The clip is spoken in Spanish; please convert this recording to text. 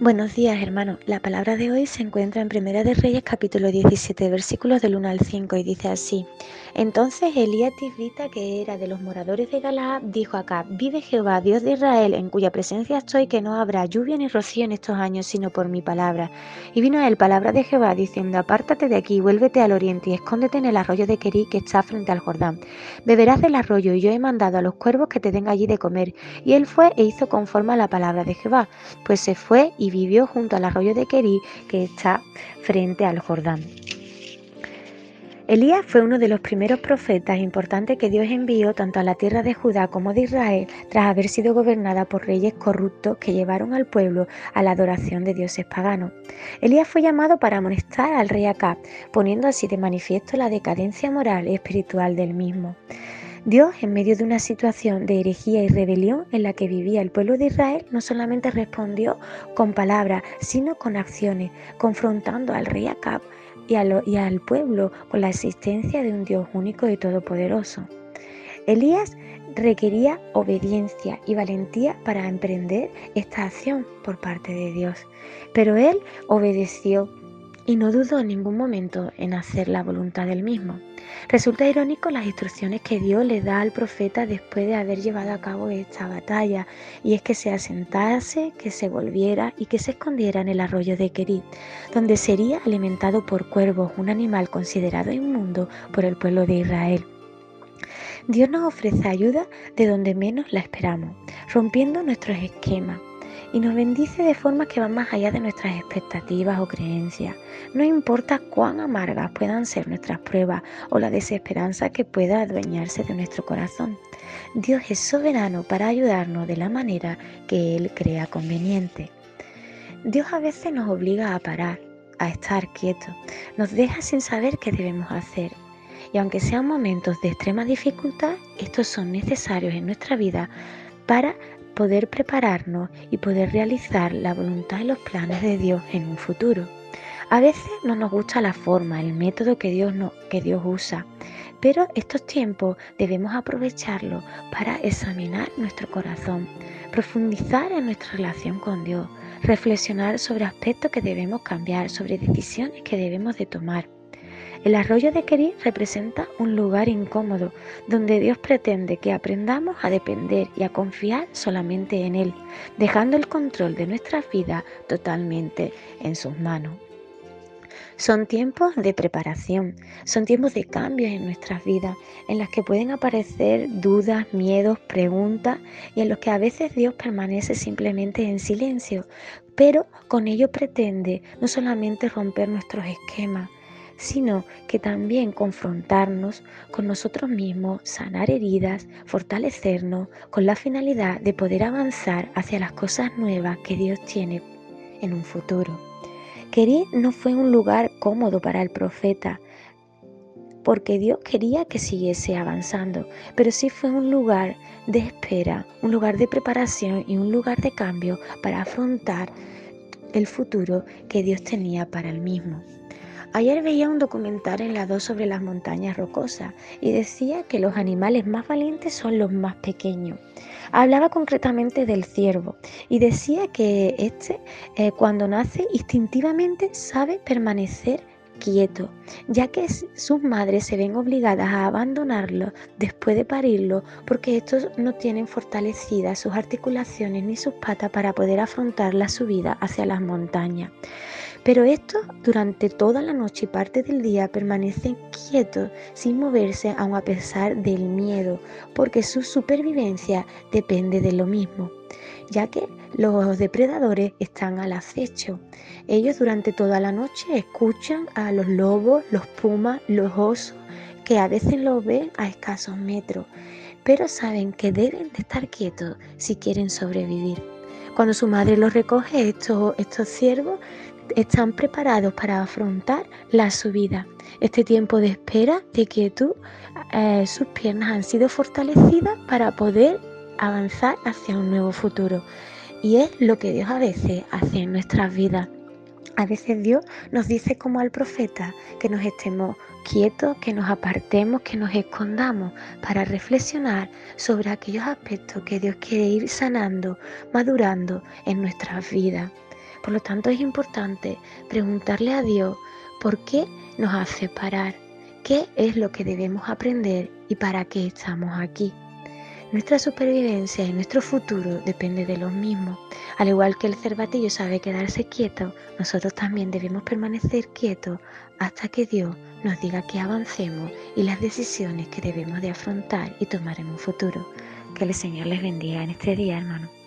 Buenos días, hermano. La palabra de hoy se encuentra en Primera de Reyes, capítulo 17, versículos del 1 al 5, y dice así: Entonces Elías Tisbita, que era de los moradores de Galaad, dijo acá: Vive Jehová, Dios de Israel, en cuya presencia estoy, que no habrá lluvia ni rocío en estos años, sino por mi palabra. Y vino a él palabra de Jehová, diciendo: Apártate de aquí, vuélvete al oriente y escóndete en el arroyo de Querí, que está frente al Jordán. Beberás del arroyo, y yo he mandado a los cuervos que te den allí de comer. Y él fue e hizo conforme a la palabra de Jehová, pues se fue y vivió junto al arroyo de Querí que está frente al Jordán. Elías fue uno de los primeros profetas importantes que Dios envió tanto a la tierra de Judá como de Israel tras haber sido gobernada por reyes corruptos que llevaron al pueblo a la adoración de dioses paganos. Elías fue llamado para amonestar al rey Acab, poniendo así de manifiesto la decadencia moral y espiritual del mismo. Dios, en medio de una situación de herejía y rebelión en la que vivía el pueblo de Israel, no solamente respondió con palabras, sino con acciones, confrontando al rey Acab y, y al pueblo con la existencia de un Dios único y todopoderoso. Elías requería obediencia y valentía para emprender esta acción por parte de Dios, pero él obedeció y no dudó en ningún momento en hacer la voluntad del mismo. Resulta irónico las instrucciones que Dios le da al profeta después de haber llevado a cabo esta batalla, y es que se asentase, que se volviera y que se escondiera en el arroyo de Querí, donde sería alimentado por cuervos, un animal considerado inmundo por el pueblo de Israel. Dios nos ofrece ayuda de donde menos la esperamos, rompiendo nuestros esquemas y nos bendice de formas que van más allá de nuestras expectativas o creencias. No importa cuán amargas puedan ser nuestras pruebas o la desesperanza que pueda adueñarse de nuestro corazón. Dios es soberano para ayudarnos de la manera que Él crea conveniente. Dios a veces nos obliga a parar, a estar quietos, nos deja sin saber qué debemos hacer. Y aunque sean momentos de extrema dificultad, estos son necesarios en nuestra vida para poder prepararnos y poder realizar la voluntad y los planes de Dios en un futuro. A veces no nos gusta la forma, el método que Dios, no, que Dios usa, pero estos tiempos debemos aprovecharlos para examinar nuestro corazón, profundizar en nuestra relación con Dios, reflexionar sobre aspectos que debemos cambiar, sobre decisiones que debemos de tomar. El arroyo de Querí representa un lugar incómodo donde Dios pretende que aprendamos a depender y a confiar solamente en Él, dejando el control de nuestras vidas totalmente en sus manos. Son tiempos de preparación, son tiempos de cambios en nuestras vidas, en las que pueden aparecer dudas, miedos, preguntas y en los que a veces Dios permanece simplemente en silencio, pero con ello pretende no solamente romper nuestros esquemas, sino que también confrontarnos con nosotros mismos, sanar heridas, fortalecernos con la finalidad de poder avanzar hacia las cosas nuevas que Dios tiene en un futuro. Querí no fue un lugar cómodo para el profeta, porque Dios quería que siguiese avanzando, pero sí fue un lugar de espera, un lugar de preparación y un lugar de cambio para afrontar el futuro que Dios tenía para el mismo. Ayer veía un documental en la 2 sobre las montañas rocosas y decía que los animales más valientes son los más pequeños. Hablaba concretamente del ciervo y decía que este eh, cuando nace instintivamente sabe permanecer quieto, ya que sus madres se ven obligadas a abandonarlo después de parirlo porque estos no tienen fortalecidas sus articulaciones ni sus patas para poder afrontar la subida hacia las montañas. Pero estos durante toda la noche y parte del día permanecen quietos sin moverse aun a pesar del miedo, porque su supervivencia depende de lo mismo, ya que los depredadores están al acecho. Ellos durante toda la noche escuchan a los lobos, los pumas, los osos, que a veces los ven a escasos metros, pero saben que deben de estar quietos si quieren sobrevivir. Cuando su madre los recoge, estos, estos ciervos están preparados para afrontar la subida. Este tiempo de espera, de quietud, eh, sus piernas han sido fortalecidas para poder avanzar hacia un nuevo futuro. Y es lo que Dios a veces hace en nuestras vidas. A veces Dios nos dice como al profeta que nos estemos quietos, que nos apartemos, que nos escondamos para reflexionar sobre aquellos aspectos que Dios quiere ir sanando, madurando en nuestras vidas Por lo tanto es importante preguntarle a Dios por qué nos hace parar, qué es lo que debemos aprender y para qué estamos aquí. Nuestra supervivencia y nuestro futuro depende de los mismos. Al igual que el cervatillo sabe quedarse quieto, nosotros también debemos permanecer quietos hasta que Dios nos diga que avancemos y las decisiones que debemos de afrontar y tomar en un futuro. Que el Señor les bendiga en este día, hermano.